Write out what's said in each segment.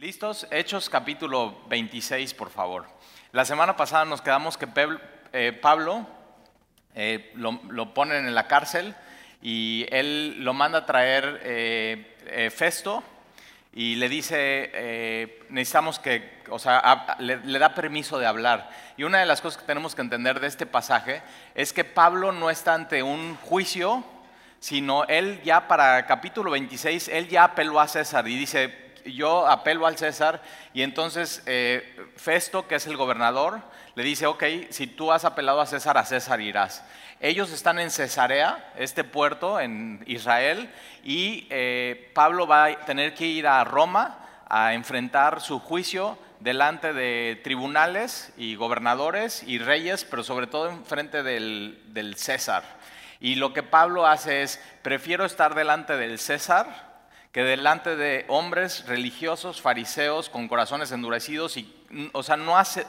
¿Listos? Hechos capítulo 26, por favor. La semana pasada nos quedamos que eh, Pablo eh, lo, ponen en la cárcel y él lo manda a traer eh, Festo y le dice, necesitamos que, o sea, le, da permiso de hablar. Y una de las cosas que tenemos que entender de este pasaje es que Pablo no está ante un juicio, sino él ya para capítulo 26, él ya apeló a César y dice, yo apelo al César y entonces eh, Festo, que es el gobernador, le dice, ok, si tú has apelado a César, a César irás. Ellos están en Cesarea, este puerto en Israel, y eh, Pablo va a tener que ir a Roma a enfrentar su juicio delante de tribunales y gobernadores y reyes, pero sobre todo en frente del, del César. Y lo que Pablo hace es, prefiero estar delante del César que delante de hombres religiosos, fariseos, con corazones endurecidos, y, o sea, no hace,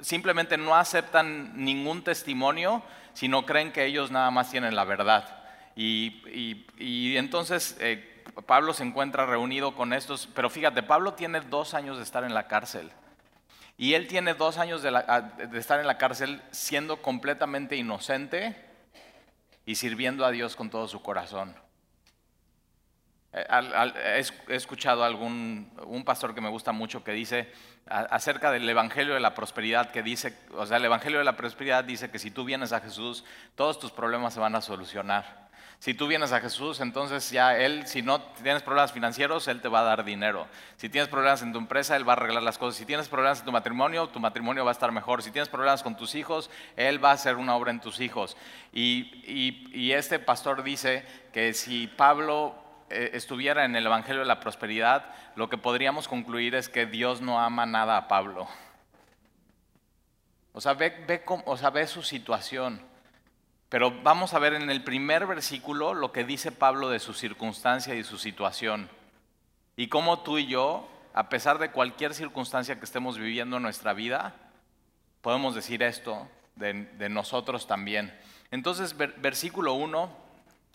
simplemente no aceptan ningún testimonio, sino creen que ellos nada más tienen la verdad. Y, entonces eh, Pablo se encuentra reunido con estos, pero fíjate, Pablo tiene dos años de estar en la cárcel. Y él tiene dos años de, de estar en la cárcel siendo completamente inocente y sirviendo a Dios con todo su corazón. Eh, he escuchado algún un pastor que me gusta mucho que dice acerca del evangelio de la prosperidad que dice, o sea, el evangelio de la prosperidad dice que si tú vienes a Jesús, todos tus problemas se van a solucionar. Si tú vienes a Jesús, entonces ya Él, si no tienes problemas financieros, Él te va a dar dinero. Si tienes problemas en tu empresa, Él va a arreglar las cosas. Si tienes problemas en tu matrimonio, tu matrimonio va a estar mejor. Si tienes problemas con tus hijos, Él va a hacer una obra en tus hijos. y este pastor dice que si Pablo eh, estuviera en el Evangelio de la Prosperidad, lo que podríamos concluir es que Dios no ama nada a Pablo. O sea, ve, ve, o sea, ve su situación. Pero vamos a ver en el primer versículo lo que dice Pablo de su circunstancia y su situación. Y cómo tú y yo, a pesar de cualquier circunstancia que estemos viviendo en nuestra vida, podemos decir esto de, nosotros también. Entonces, versículo 1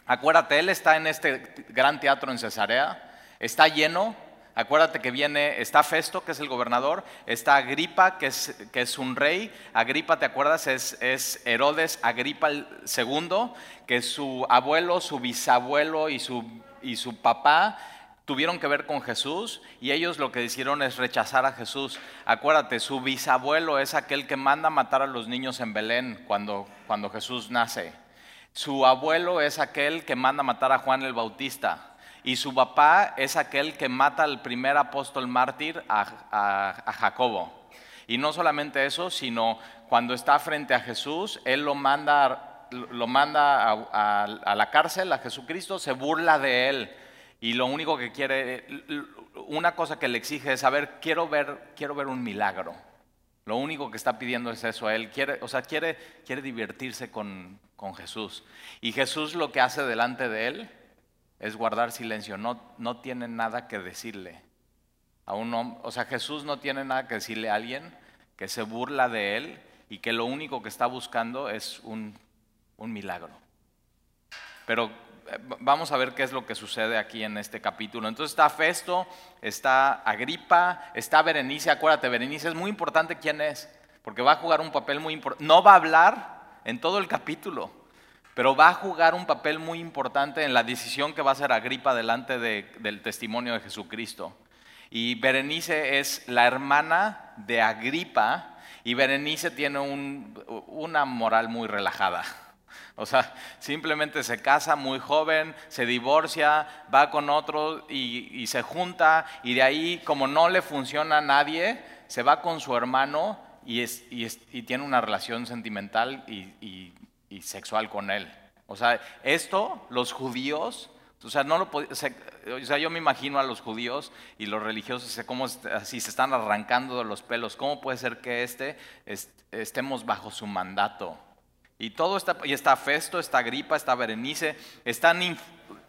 Acuérdate, él está en este gran teatro en Cesarea, está lleno. Acuérdate que viene, está Festo, que es el gobernador, está Agripa, que es, que es un rey. Agripa, ¿te acuerdas? Es, es Herodes Agripa segundo, que su abuelo, su bisabuelo y su, y su papá tuvieron que ver con Jesús y ellos lo que hicieron es rechazar a Jesús. Acuérdate, su bisabuelo es aquel que manda matar a los niños en Belén cuando, cuando Jesús nace. Su abuelo es aquel que manda matar a Juan el Bautista. Y su papá es aquel que mata al primer apóstol mártir, a, Jacobo. Y no solamente eso, sino cuando está frente a Jesús, él lo manda, lo manda a, a, la cárcel, a Jesucristo, se burla de él. Y lo único que quiere, una cosa que le exige es, a quiero ver, quiero ver un milagro. Lo único que está pidiendo es eso. Él quiere, o sea, quiere, divertirse con, Jesús. Y Jesús lo que hace delante de él es guardar silencio. No, tiene nada que decirle a un. O sea, Jesús no tiene nada que decirle a alguien que se burla de él y que lo único que está buscando es un milagro. Pero vamos a ver qué es lo que sucede aquí en este capítulo. Entonces está Festo, está Agripa, está Berenice. Acuérdate, Berenice es muy importante quién es, porque va a jugar un papel muy importante. No va a hablar en todo el capítulo, pero va a jugar un papel muy importante en la decisión que va a hacer Agripa delante del testimonio de Jesucristo. Y Berenice es la hermana de Agripa y Berenice tiene una moral muy relajada. O sea, simplemente se casa muy joven, se divorcia, va con otro y, se junta y de ahí, como no le funciona a nadie, se va con su hermano y, y, tiene una relación sentimental y, sexual con él. O sea, esto los judíos, o sea, no lo yo me imagino a los judíos y los religiosos como así se están arrancando de los pelos. ¿Cómo puede ser que este estemos bajo su mandato? Y todo está, y está Festo, está Gripa, está Berenice, están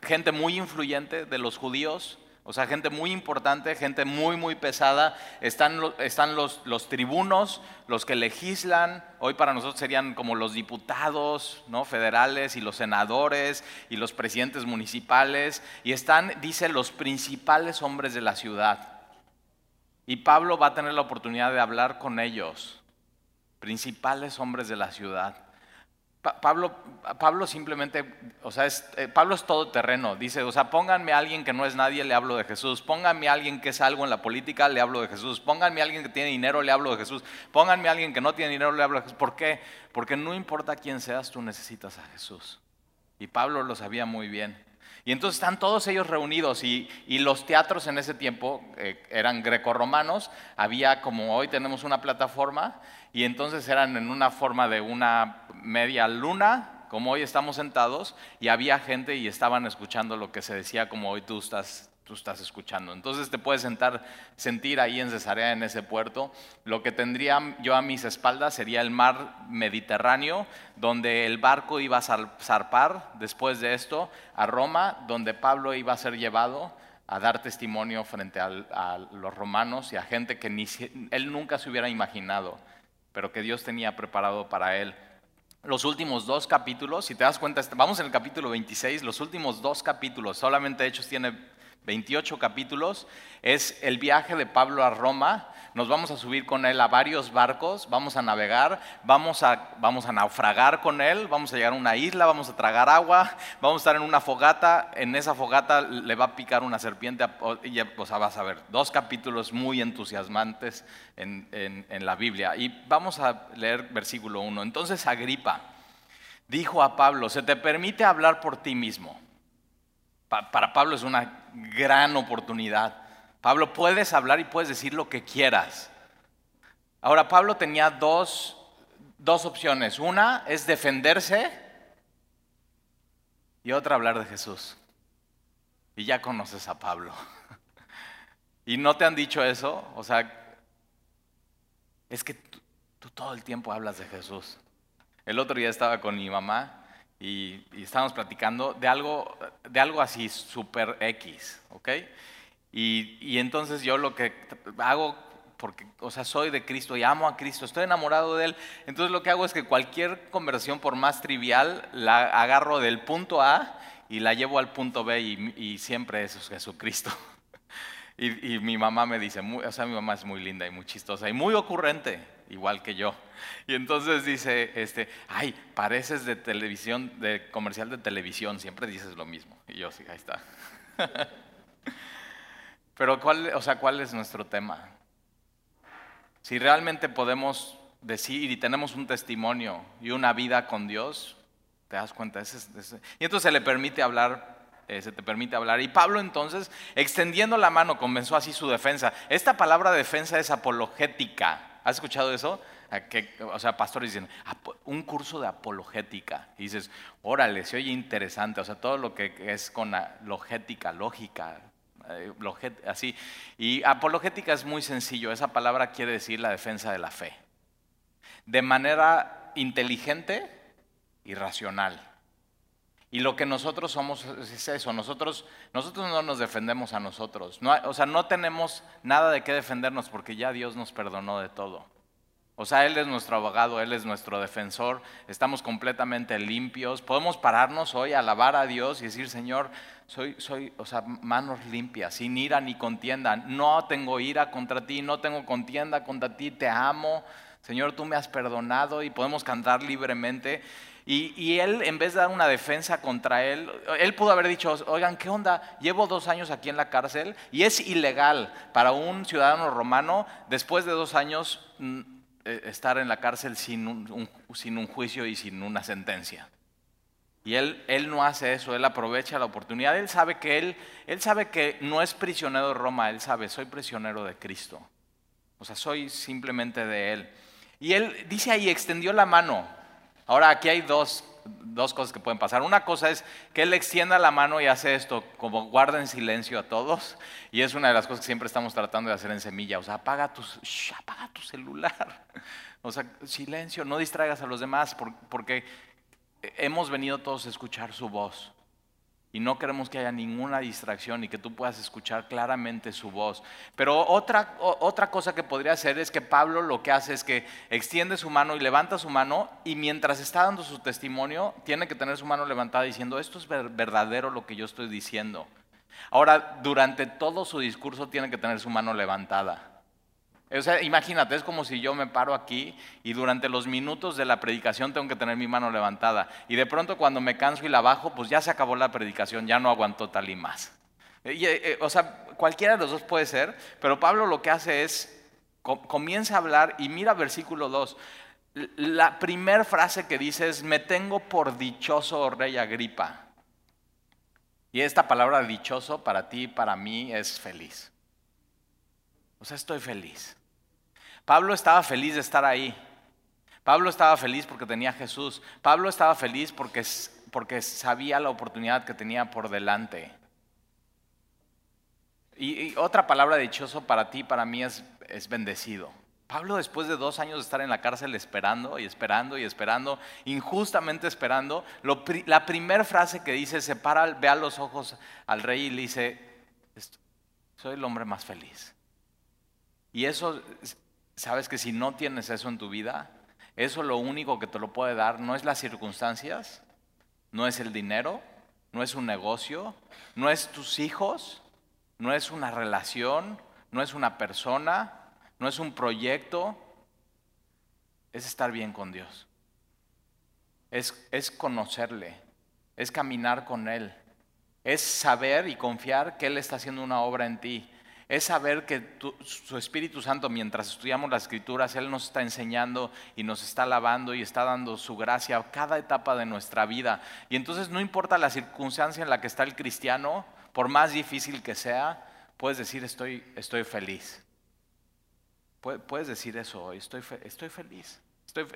gente muy influyente de los judíos, o sea, gente muy importante, gente muy, muy pesada. Están, están los, los, tribunos, los que legislan. Hoy para nosotros serían como los diputados ¿no? federales y los senadores y los presidentes municipales. Y están, dice, los principales hombres de la ciudad. Y Pablo va a tener la oportunidad de hablar con ellos, principales hombres de la ciudad. Pablo, Pablo simplemente, o sea, eh, Pablo es todo terreno. Dice, o sea, pónganme a alguien que no es nadie, le hablo de Jesús. Pónganme a alguien que es algo en la política, le hablo de Jesús. Pónganme a alguien que tiene dinero, le hablo de Jesús. Pónganme a alguien que no tiene dinero, le hablo de Jesús. ¿Por qué? Porque no importa quién seas, tú necesitas a Jesús. Y Pablo lo sabía muy bien. Y entonces están todos ellos reunidos y, los teatros en ese tiempo eh, eran grecorromanos, había como hoy tenemos una plataforma y entonces eran en una forma de una media luna, como hoy estamos sentados, y había gente y estaban escuchando lo que se decía como hoy tú estás tú estás escuchando. Entonces te puedes sentar, sentir ahí en Cesarea, en ese puerto. Lo que tendría yo a mis espaldas sería el mar Mediterráneo, donde el barco iba a zarpar después de esto a Roma, donde Pablo iba a ser llevado a dar testimonio frente a los romanos y a gente que él nunca se hubiera imaginado, pero que Dios tenía preparado para él los últimos dos capítulos, si te das cuenta, vamos en el capítulo 26, los últimos dos capítulos, solamente Hechos tiene 28 capítulos, es el viaje de Pablo a Roma. Nos vamos a subir con él a varios barcos, vamos a navegar, vamos a, vamos a naufragar con él, vamos a llegar a una isla, vamos a tragar agua, vamos a estar en una fogata, en esa fogata le va a picar una serpiente, y o sea, vas a ver, dos capítulos muy entusiasmantes en, en la Biblia. Y vamos a leer versículo 1. Entonces Agripa dijo a Pablo, se te permite hablar por ti mismo para Pablo es una gran oportunidad. Pablo, puedes hablar y puedes decir lo que quieras. Ahora, Pablo tenía dos, dos opciones. Una es defenderse y otra hablar de Jesús. Y ya conoces a Pablo. ¿Y no te han dicho eso? O sea, es que tú, tú todo el tiempo hablas de Jesús. El otro día estaba con mi mamá y, estábamos platicando de algo, de algo así super X, ¿ok? Y, y, entonces yo lo que hago, porque, o sea, soy de Cristo y amo a Cristo, estoy enamorado de Él, entonces lo que hago es que cualquier conversación, por más trivial, la agarro del punto A y la llevo al punto B y, y siempre eso es Jesucristo. Y, y, mi mamá me dice, o sea, mi mamá es muy linda y muy chistosa y muy ocurrente, igual que yo. Y entonces dice, este, ay, pareces de televisión, de comercial de televisión, siempre dices lo mismo. Y yo sí, ahí está. Pero ¿cuál, o sea, ¿cuál es nuestro tema? Si realmente podemos decir y tenemos un testimonio y una vida con Dios, te das cuenta. y entonces se le permite hablar, eh, se te permite hablar. Y Pablo entonces, extendiendo la mano, comenzó así su defensa. Esta palabra defensa es apologética. ¿Has escuchado eso? o sea, pastores dicen, un curso de apologética. Y dices, órale, se oye interesante. O sea, todo lo que es con logética, lógica, eh, así. Y apologética es muy sencillo. Esa palabra quiere decir la defensa de la fe. De manera inteligente y racional. Y lo que nosotros somos es eso, nosotros, nosotros no nos defendemos a nosotros. o sea, no tenemos nada de qué defendernos porque ya Dios nos perdonó de todo. O sea, Él es nuestro abogado, Él es nuestro defensor, estamos completamente limpios. Podemos pararnos hoy, alabar a Dios y decir, Señor, soy, soy, o sea, manos limpias, sin ira ni contienda. No tengo ira contra ti, no tengo contienda contra ti, te amo. Señor, tú me has perdonado y podemos cantar libremente. Y, él, en vez de dar una defensa contra él, él pudo haber dicho, oigan, ¿qué onda? Llevo dos años aquí en la cárcel y es ilegal para un ciudadano romano, después de dos años mm, eh, estar en la cárcel sin un, sin un juicio y sin una sentencia. Y él, él no hace eso, él aprovecha la oportunidad. Él sabe que él, él sabe que no es prisionero de Roma, él sabe, soy prisionero de Cristo. O sea, soy simplemente de él. Y él dice ahí, extendió la mano. Ahora aquí hay dos dos cosas que pueden pasar. Una cosa es que él extienda la mano y hace esto, como guarda en silencio a todos. Y es una de las cosas que siempre estamos tratando de hacer en semilla. O sea, apaga tu, apaga tu celular. O sea, silencio, no distraigas a los demás porque hemos venido todos a escuchar su voz y no queremos que haya ninguna distracción y que tú puedas escuchar claramente su voz. Pero otra, otra cosa que podría hacer es que Pablo lo que hace es que extiende su mano y levanta su mano y mientras está dando su testimonio, tiene que tener su mano levantada diciendo, esto es verdadero lo que yo estoy diciendo. Ahora, durante todo su discurso tiene que tener su mano levantada. O sea, imagínate, es como si yo me paro aquí y durante los minutos de la predicación tengo que tener mi mano levantada. Y de pronto cuando me canso y la bajo, pues ya se acabó la predicación, ya no aguantó tal y más. Eh, eh, o sea, cualquiera de los dos puede ser, pero Pablo lo que hace es, comienza a hablar y mira versículo 2. La primera frase que dice es, me tengo por dichoso, oh rey Agripa. Y esta palabra dichoso para ti para mí es feliz. Sea, estoy feliz. Pablo estaba feliz de estar ahí. Pablo estaba feliz porque tenía Jesús. Pablo estaba feliz porque, porque sabía la oportunidad que tenía por delante. Y, otra palabra dichoso para ti, para mí es, es bendecido. Pablo después de dos años de estar en la cárcel esperando y esperando y esperando, injustamente esperando, la primera frase que dice, se para, ve a los ojos al rey y le dice, soy el hombre más feliz. Y eso, sabes que si no tienes eso en tu vida, eso lo único que te lo puede dar no es las circunstancias, no es el dinero, no es un negocio, no es tus hijos, no es una relación, no es una persona, no es un proyecto, es estar bien con Dios. Es, es conocerle, es caminar con Él, es saber y confiar que Él está haciendo una obra en ti. Es saber que su Espíritu Santo, mientras estudiamos las Escrituras, Él nos está enseñando y nos está lavando y está dando su gracia a cada etapa de nuestra vida. Y entonces no importa la circunstancia en la que está el cristiano, por más difícil que sea, puedes decir estoy, estoy feliz. Puedes decir eso hoy, estoy, estoy feliz.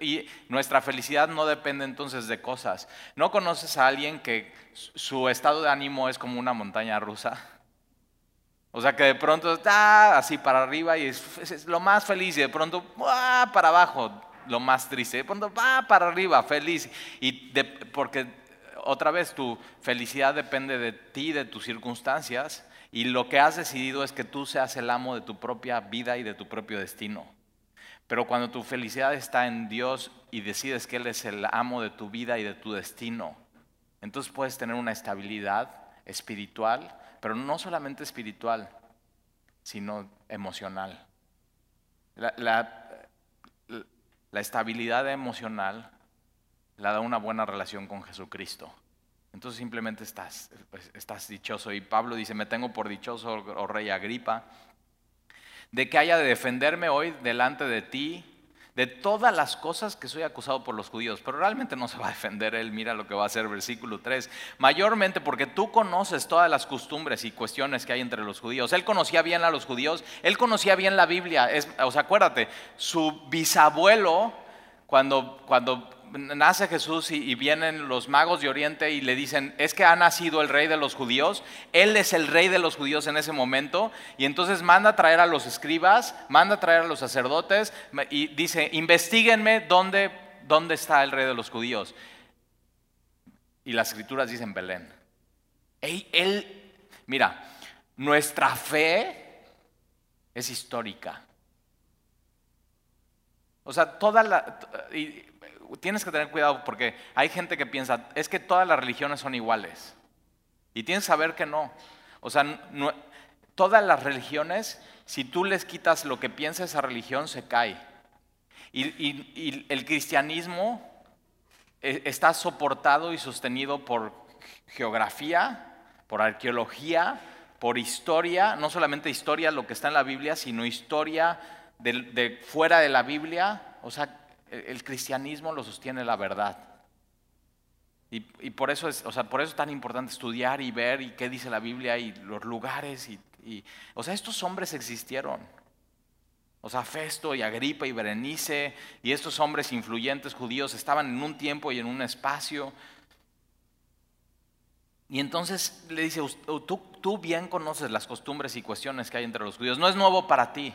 y nuestra felicidad no depende entonces de cosas. ¿No conoces a alguien que su estado de ánimo es como una montaña rusa? O sea que de pronto está así para arriba y es, lo más feliz y de pronto para abajo, lo más triste. De pronto va para arriba, feliz. Y porque otra vez tu felicidad depende de ti, de tus circunstancias, y lo que has decidido es que tú seas el amo de tu propia vida y de tu propio destino. Pero cuando tu felicidad está en Dios y decides que Él es el amo de tu vida y de tu destino, entonces puedes tener una estabilidad espiritual, pero no solamente espiritual, sino emocional. La, la estabilidad emocional la da una buena relación con Jesucristo. Entonces simplemente estás, pues, estás dichoso. Y Pablo dice, me tengo por dichoso, oh rey Agripa, de que haya de defenderme hoy delante de ti de todas las cosas que soy acusado por los judíos. Pero realmente no se va a defender él, mira lo que va a hacer versículo 3. Mayormente porque tú conoces todas las costumbres y cuestiones que hay entre los judíos. Él conocía bien a los judíos, él conocía bien la Biblia. Es, o sea, acuérdate, su bisabuelo, cuando, cuando nace Jesús y, vienen los magos de Oriente y le dicen, es que ha nacido el rey de los judíos, él es el rey de los judíos en ese momento, y entonces manda a traer a los escribas, manda a traer a los sacerdotes y dice, investiguenme dónde, dónde está el rey de los judíos. Y las escrituras dicen Belén. él, mira, nuestra fe es histórica. O sea, toda la tienes que tener cuidado porque hay gente que piensa, es que todas las religiones son iguales. Y tienes que saber que no. O sea, todas las religiones, si tú les quitas lo que piensa esa religión, se cae. Y, el cristianismo eh, está soportado y sostenido por geografía, por arqueología, por historia, no solamente historia, lo que está en la Biblia, sino historia de, de fuera de la Biblia. O sea, el cristianismo lo sostiene la verdad. Y, por, eso es, o sea, por eso es tan importante estudiar y ver y qué dice la Biblia y los lugares. Y, o sea, estos hombres existieron. O sea, Festo y Agripa y Berenice y estos hombres influyentes judíos estaban en un tiempo y en un espacio. Y entonces le dice, tú, tú bien conoces las costumbres y cuestiones que hay entre los judíos. No es nuevo para ti.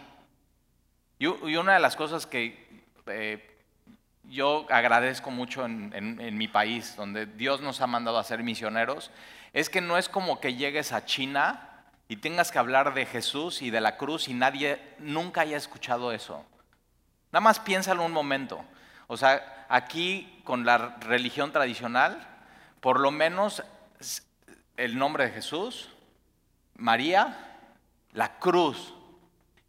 Y, una de las cosas que eh, yo agradezco mucho en, mi país, donde Dios nos ha mandado a ser misioneros, es que no es como que llegues a China y tengas que hablar de Jesús y de la cruz y nadie nunca haya escuchado eso. Nada más piénsalo un momento. O sea, aquí con la religión tradicional, por lo menos el nombre de Jesús, María, la cruz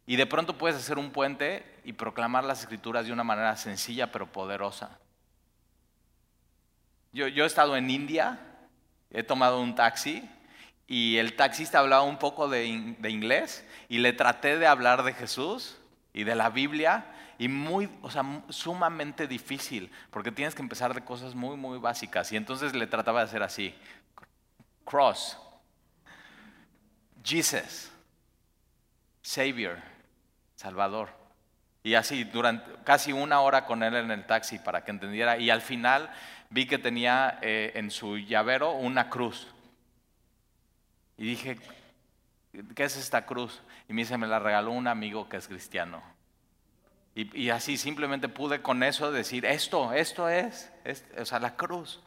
Y de pronto puedes hacer un puente y proclamar las escrituras de una manera sencilla pero poderosa. Yo, he estado en India, he tomado un taxi y el taxista hablaba un poco de, inglés y le traté de hablar de Jesús y de la Biblia y muy, o sea, sumamente difícil, porque tienes que empezar de cosas muy, muy básicas. Y entonces le trataba de hacer así, cross, Jesus, Savior, Salvador. Y así, durante casi una hora con él en el taxi para que entendiera. Y al final vi que tenía eh, en su llavero una cruz. Y dije, ¿qué es esta cruz? Y me dice, me la regaló un amigo que es cristiano. Y, así simplemente pude con eso decir, esto, esto es, o sea, la cruz.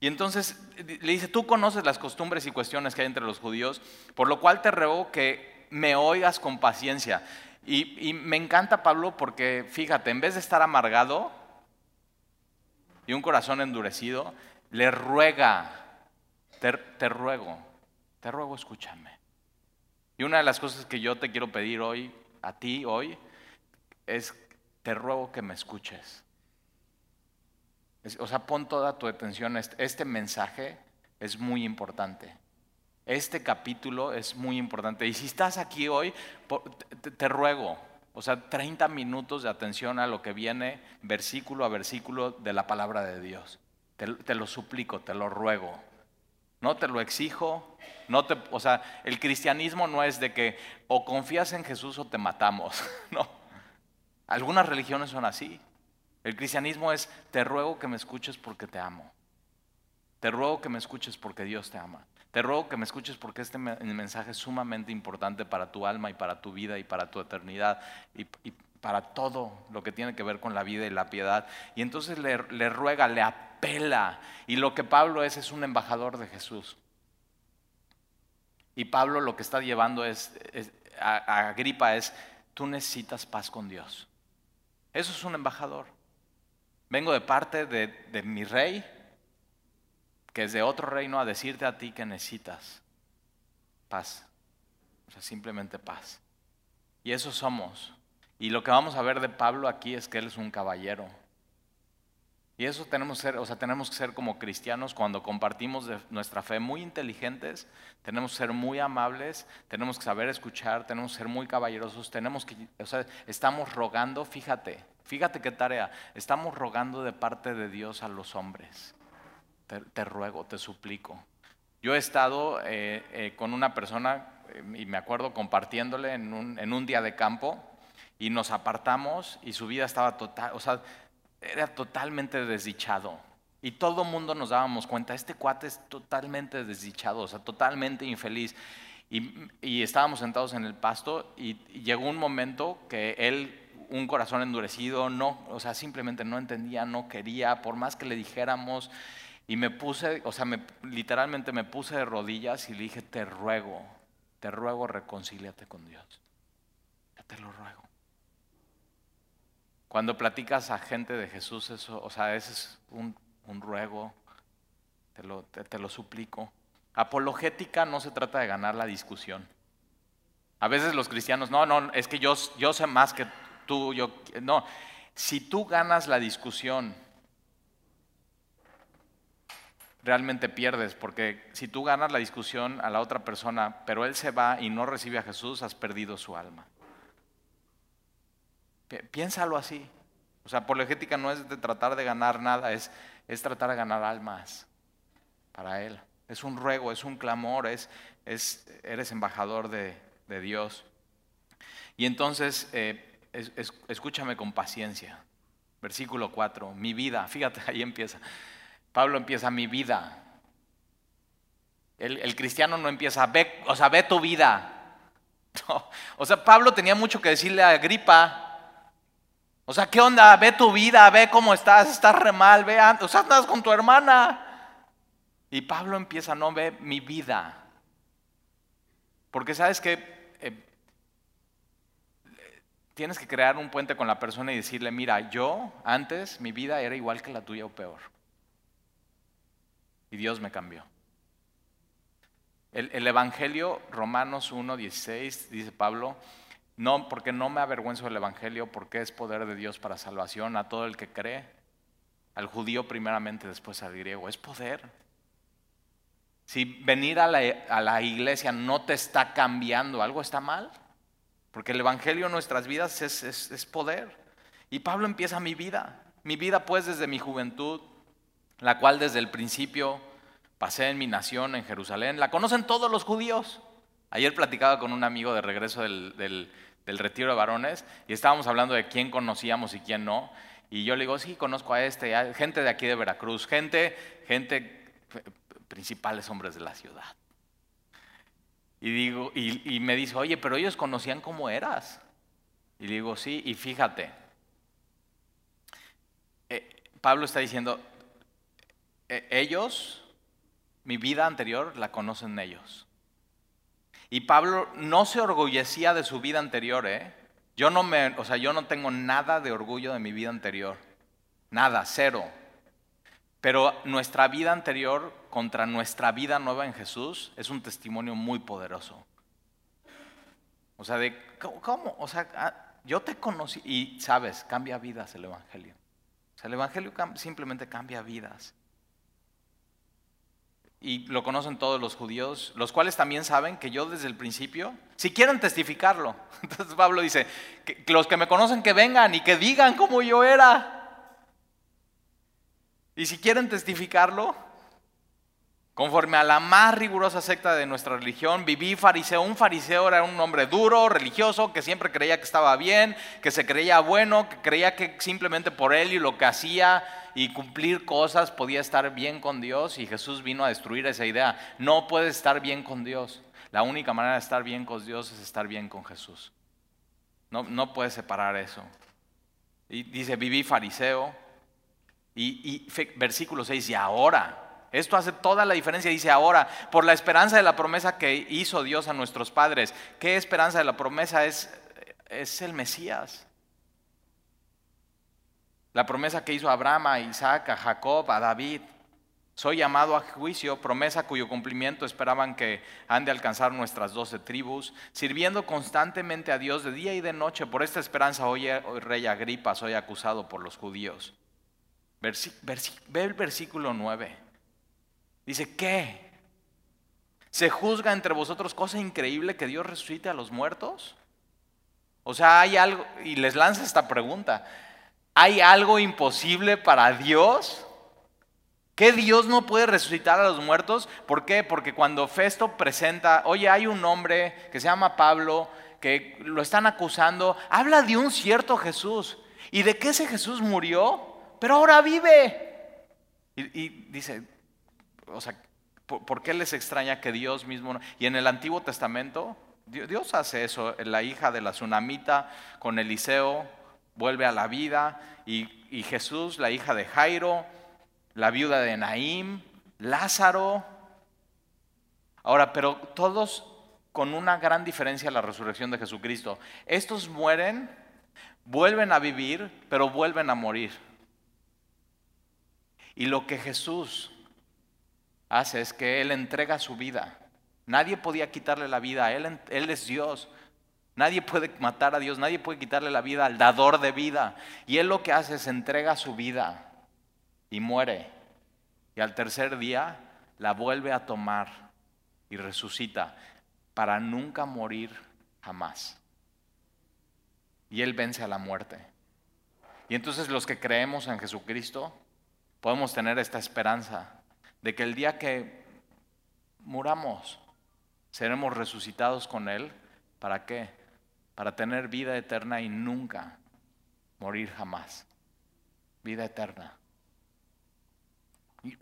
Y entonces le dice, tú conoces las costumbres y cuestiones que hay entre los judíos, por lo cual te ruego que me oigas con paciencia. Y, me encanta Pablo porque, fíjate, en vez de estar amargado y un corazón endurecido, le ruega, te ruego, te ruego escúchame. Y una de las cosas que yo te quiero pedir hoy, a ti hoy, es, te ruego que me escuches. o sea, pon toda tu atención. Este, este mensaje es muy importante. Este capítulo es muy importante. Y si estás aquí hoy, te, ruego, o sea, 30 minutos de atención a lo que viene versículo a versículo de la palabra de Dios. te lo suplico, te lo ruego. No te lo exijo. No te, o sea, el cristianismo no es de que o confías en Jesús o te matamos. No. Algunas religiones son así. El cristianismo es, te ruego que me escuches porque te amo. Te ruego que me escuches porque Dios te ama. Te ruego que me escuches porque este mensaje es sumamente importante para tu alma y para tu vida y para tu eternidad y, para todo lo que tiene que ver con la vida y la piedad. Y entonces le, ruega, le apela. Y lo que Pablo es es un embajador de Jesús. Y Pablo lo que está llevando es, a, Agripa es, tú necesitas paz con Dios. Eso es un embajador. Vengo de parte de, de mi rey, que es de otro reino, a decirte a ti que necesitas paz. O sea, simplemente paz. Y eso somos. Y lo que vamos a ver de Pablo aquí es que él es un caballero. Y eso tenemos que ser, o sea, tenemos que ser como cristianos cuando compartimos nuestra fe muy inteligentes, tenemos que ser muy amables, tenemos que saber escuchar, tenemos que ser muy caballerosos, tenemos que, o sea, estamos rogando, fíjate, fíjate qué tarea, estamos rogando de parte de Dios a los hombres. Te, ruego, te suplico. Yo he estado eh, eh, con una persona, eh, y me acuerdo compartiéndole en un, en un día de campo, y nos apartamos y su vida estaba total, o sea, era totalmente desdichado. Y todo mundo nos dábamos cuenta, este cuate es totalmente desdichado, o sea, totalmente infeliz. Y, estábamos sentados en el pasto y, llegó un momento que él, un corazón endurecido, no, o sea, simplemente no entendía, no quería, por más que le dijéramos. Y me puse, o sea, literalmente me puse de rodillas y le dije, te ruego, te ruego, reconcíliate con Dios. Yo te lo ruego. Cuando platicas a gente de Jesús, eso, o sea, ese es un, ruego, te lo, te, lo suplico. Apologética no se trata de ganar la discusión. A veces los cristianos, no, no, es que yo, yo sé más que tú, yo, no. Si tú ganas la discusión, realmente pierdes, porque si tú ganas la discusión a la otra persona, pero él se va y no recibe a Jesús, has perdido su alma. Piénsalo así. O sea, apologética no es de tratar de ganar nada, es, es tratar de ganar almas para Él. Es un ruego, es un clamor, es, es eres embajador de, Dios. Y entonces, eh, escúchame con paciencia. Versículo 4, mi vida, fíjate, ahí empieza. Pablo empieza, mi vida. El, cristiano no empieza, ve, o sea, ve tu vida. O sea, Pablo tenía mucho que decirle a Agripa, o sea, ¿qué onda? Ve tu vida, ve cómo estás, estás re mal, ve, o sea, andas con tu hermana. Y Pablo empieza, no, ve mi vida. Porque sabes que eh, tienes que crear un puente con la persona y decirle, mira, yo antes mi vida era igual que la tuya o peor. Y Dios me cambió. El, el Evangelio, Romanos 1, 16, dice Pablo, No, porque no me avergüenzo del Evangelio, porque es poder de Dios para salvación a todo el que cree, al judío primeramente, después al griego. Es poder. Si venir a la, iglesia no te está cambiando, algo está mal. Porque el Evangelio en nuestras vidas es, es poder. Y Pablo empieza mi vida. Mi vida pues desde mi juventud, la cual desde el principio pasé en mi nación, en Jerusalén. La conocen todos los judíos. Ayer platicaba con un amigo de regreso del, del, retiro de varones y estábamos hablando de quién conocíamos y quién no. Y yo le digo, sí, conozco a este, gente de aquí de Veracruz, gente, gente, principales hombres de la ciudad. Y, digo, y, me dice, oye, pero ellos conocían cómo eras. Y digo, sí, y fíjate, eh, Pablo está diciendo, ellos, mi vida anterior la conocen ellos. Y Pablo no se orgullecía de su vida anterior, ¿eh? Yo no me, o sea, yo no tengo nada de orgullo de mi vida anterior. Nada, cero. Pero nuestra vida anterior contra nuestra vida nueva en Jesús es un testimonio muy poderoso. O sea, de cómo, o sea, ah, yo te conocí y sabes, cambia vidas el evangelio. O sea, el evangelio simplemente cambia vidas y lo conocen todos los judíos, los cuales también saben que yo desde el principio, si quieren testificarlo, entonces Pablo dice, que los que me conocen que vengan y que digan cómo yo era. Y si quieren testificarlo, Conforme a la más rigurosa secta de nuestra religión, viví fariseo. Un fariseo era un hombre duro, religioso, que siempre creía que estaba bien, que se creía bueno, que creía que simplemente por él y lo que hacía y cumplir cosas podía estar bien con Dios. Y Jesús vino a destruir esa idea. No puedes estar bien con Dios. La única manera de estar bien con Dios es estar bien con Jesús. No, no puedes separar eso. Y dice, viví fariseo. Y, versículo 6, y ahora esto hace toda la diferencia. Dice ahora, por la esperanza de la promesa que hizo Dios a nuestros padres. ¿Qué esperanza de la promesa es? Es el Mesías. La promesa que hizo Abraham, a Isaac, a Jacob, a David. Soy llamado a juicio, promesa cuyo cumplimiento esperaban que han de alcanzar nuestras doce tribus, sirviendo constantemente a Dios de día y de noche. Por esta esperanza hoy, rey Agripa, soy acusado por los judíos. ve el versículo 9. Dice, ¿qué? ¿Se juzga entre vosotros cosa increíble que Dios resucite a los muertos? O sea, hay algo, y les lanza esta pregunta, ¿hay algo imposible para Dios? ¿Qué Dios no puede resucitar a los muertos? ¿Por qué? Porque cuando Festo presenta, oye, hay un hombre que se llama Pablo, que lo están acusando, habla de un cierto Jesús y de que ese Jesús murió, pero ahora vive. Y, dice, o sea, ¿por, qué les extraña que Dios mismo... Y en el Antiguo Testamento, Dios hace eso. La hija de la tsunamita con Eliseo vuelve a la vida y, y Jesús, la hija de Jairo, la viuda de Naim, Lázaro. Ahora, pero todos con una gran diferencia la resurrección de Jesucristo. Estos mueren, vuelven a vivir, pero vuelven a morir. Y lo que Jesús hace es que Él entrega su vida. Nadie podía quitarle la vida Él, Él es Dios. Nadie puede matar a Dios, nadie puede quitarle la vida al dador de vida. Y Él lo que hace es entrega su vida y muere. Y al tercer día la vuelve a tomar y resucita para nunca morir jamás. Y Él vence a la muerte. Y entonces los que creemos en Jesucristo podemos tener esta esperanza de que el día que muramos seremos resucitados con Él. ¿Para qué? Para tener vida eterna y nunca morir jamás. Vida eterna.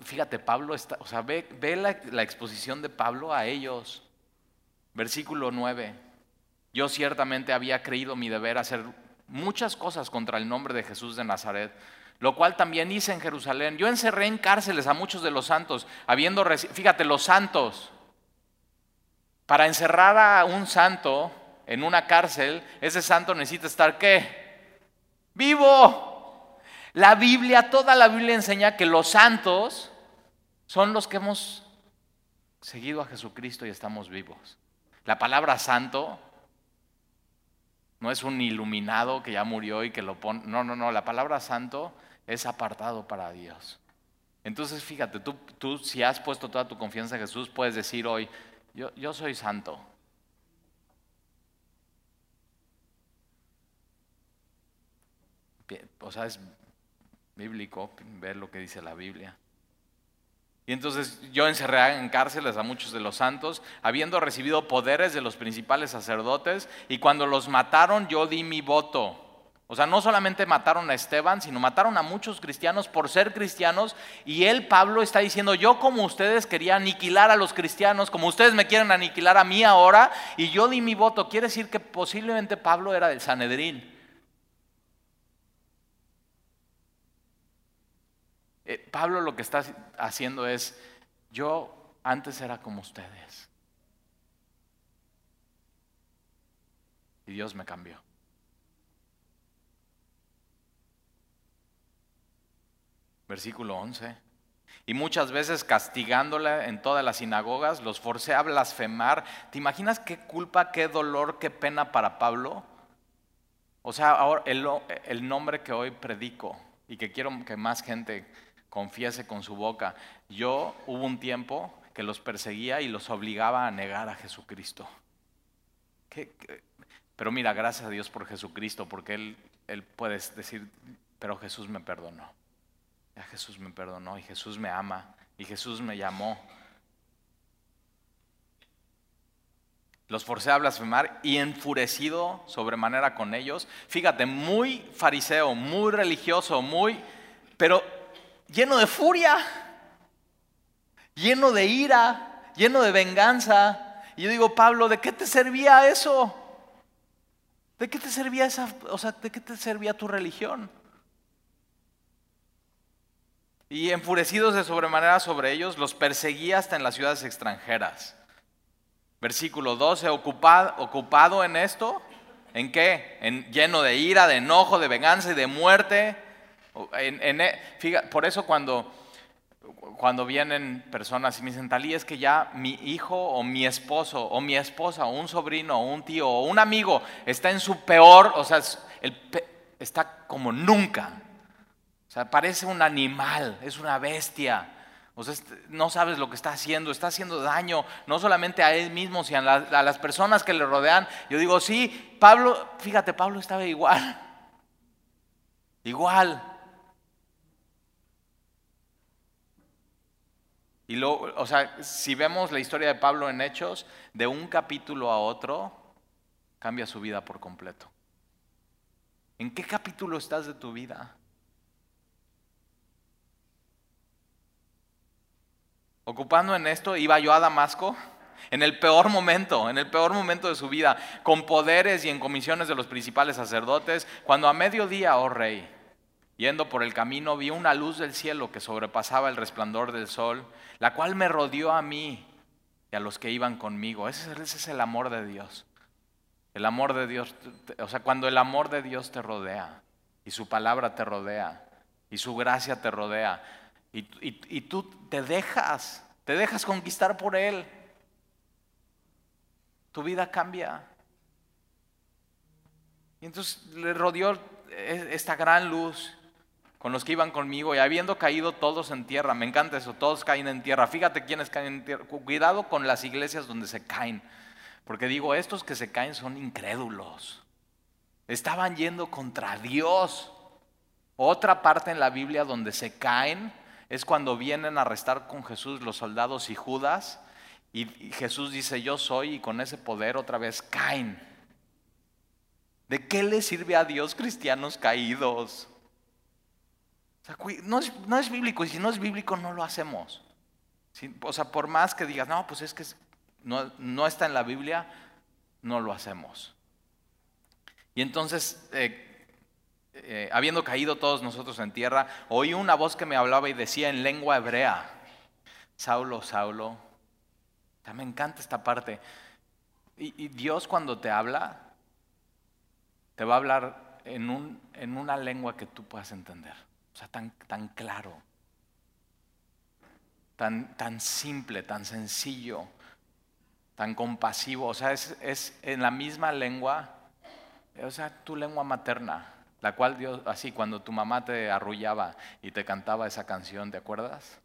fíjate, Pablo está, o sea, ve, la, la exposición de Pablo a ellos. Versículo 9. Yo ciertamente había creído mi deber hacer muchas cosas contra el nombre de Jesús de Nazaret lo cual también hice en Jerusalén. Yo encerré en cárceles a muchos de los santos, habiendo, fíjate, los santos. Para encerrar a un santo en una cárcel, ese santo necesita estar qué? Vivo. La Biblia, toda la Biblia enseña que los santos son los que hemos seguido a Jesucristo y estamos vivos. La palabra santo No es un iluminado que ya murió y que lo pone. No, no, no. La palabra santo es apartado para Dios. Entonces, fíjate, tú, tú si has puesto toda tu confianza en Jesús, puedes decir hoy, yo, yo soy santo. O sea, es bíblico ver lo que dice la Biblia. Y entonces yo encerré en cárceles a muchos de los santos, habiendo recibido poderes de los principales sacerdotes, y cuando los mataron yo di mi voto. O sea, no solamente mataron a Esteban, sino mataron a muchos cristianos por ser cristianos. Y él, Pablo, está diciendo, yo como ustedes quería aniquilar a los cristianos, como ustedes me quieren aniquilar a mí ahora, y yo di mi voto. Quiere decir que posiblemente Pablo era del Sanedrín. Eh, Pablo lo que está haciendo es, yo antes era como ustedes. Y Dios me cambió. Versículo 11. Y muchas veces castigándola en todas las sinagogas, los forcé a blasfemar. ¿Te imaginas qué culpa, qué dolor, qué pena para Pablo? O sea, ahora el, el nombre que hoy predico y que quiero que más gente confiese con su boca. Yo hubo un tiempo que los perseguía y los obligaba a negar a Jesucristo. Pero mira, gracias a Dios por Jesucristo, porque Él, él puede decir, pero Jesús me perdonó. Ya Jesús me perdonó y Jesús me ama y Jesús me llamó. Los forcé a blasfemar y enfurecido sobremanera con ellos. Fíjate, muy fariseo, muy religioso, muy... Pero lleno de furia, lleno de ira, lleno de venganza. Y yo digo, Pablo, ¿de qué te servía eso? ¿De qué te servía esa, o sea, de qué te servía tu religión? Y enfurecidos de sobremanera sobre ellos, los perseguía hasta en las ciudades extranjeras. Versículo 12, ocupado, ocupado en esto, ¿en qué? En, lleno de ira, de enojo, de venganza y de muerte. E, por eso cuando, cuando vienen personas y me dicen, Talí, es que ya mi hijo o mi esposo o mi esposa o un sobrino o un tío o un amigo está en su peor, o sea, está como nunca. O sea, parece un animal, es una bestia. O sea, no sabes lo que está haciendo, está haciendo daño, no solamente a él mismo, sino a, a las personas que le rodean. Yo digo, sí, Pablo, fíjate, Pablo estaba igual. Igual. Y lo, o sea, si vemos la historia de Pablo en Hechos, de un capítulo a otro, cambia su vida por completo. ¿En qué capítulo estás de tu vida? Ocupando en esto, iba yo a Damasco en el peor momento, en el peor momento de su vida, con poderes y en comisiones de los principales sacerdotes, cuando a mediodía, oh rey, Yendo por el camino vi una luz del cielo que sobrepasaba el resplandor del sol, la cual me rodeó a mí y a los que iban conmigo. Ese, es el amor de Dios. El amor de Dios, o sea, cuando el amor de Dios te rodea y su palabra te rodea y su gracia te rodea y, y tú te dejas, te dejas conquistar por Él, tu vida cambia. Y entonces le rodeó e, esta gran luz con los que iban conmigo y habiendo caído todos en tierra, me encanta eso, todos caen en tierra. Fíjate quiénes caen en tierra. Cuidado con las iglesias donde se caen, porque digo, estos que se caen son incrédulos. Estaban yendo contra Dios. Otra parte en la Biblia donde se caen es cuando vienen a arrestar con Jesús los soldados y Judas y Jesús dice, yo soy y con ese poder otra vez caen. ¿De qué le sirve a Dios cristianos caídos? No, es, bíblico y si no es bíblico no lo hacemos. O sea, por más que digas, no, pues es que no, está en la Biblia, no lo hacemos. Y entonces, eh, eh, habiendo caído todos nosotros en tierra, oí una voz que me hablaba y decía en lengua hebrea, Saulo, Saulo, me encanta esta parte. Y, Dios cuando te habla, te va a hablar en, en una lengua que tú puedas entender sea, tan, tan claro, tan, tan simple, tan sencillo, tan compasivo. O sea, es, en la misma lengua O sea, tu lengua materna, la cual Dios, así cuando tu mamá te arrullaba y te cantaba esa canción, ¿te acuerdas?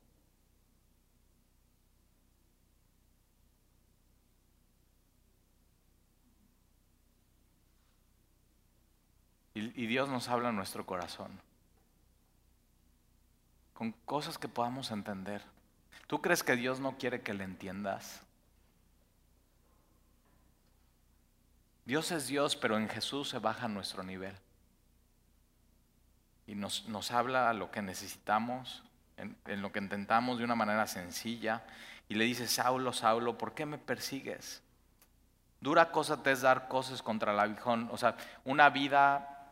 Y, Dios nos habla en nuestro corazón. Con cosas que podamos entender. ¿Tú crees que Dios no quiere que le entiendas? Dios es Dios, pero en Jesús se baja nuestro nivel. Y nos, nos habla lo que necesitamos, en, en, lo que intentamos de una manera sencilla. Y le dice, Saulo, Saulo, ¿por qué me persigues? Dura cosa te es dar cosas contra el aguijón. O sea, una vida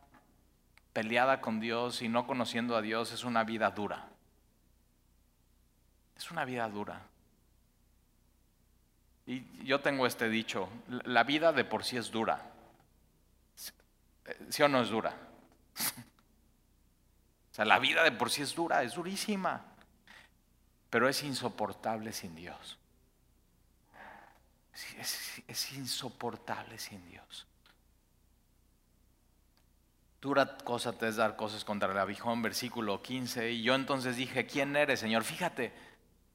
peleada con Dios y no conociendo a Dios es una vida dura. Es una vida dura. Y yo tengo este dicho, la vida de por sí es dura. ¿Sí o no es dura? O sea, la vida de por sí es dura, es durísima, pero es insoportable sin Dios. Es, es insoportable sin Dios. Dura cosa te es dar cosas contra el abijón, versículo 15. Y yo entonces dije, ¿quién eres, Señor? Fíjate,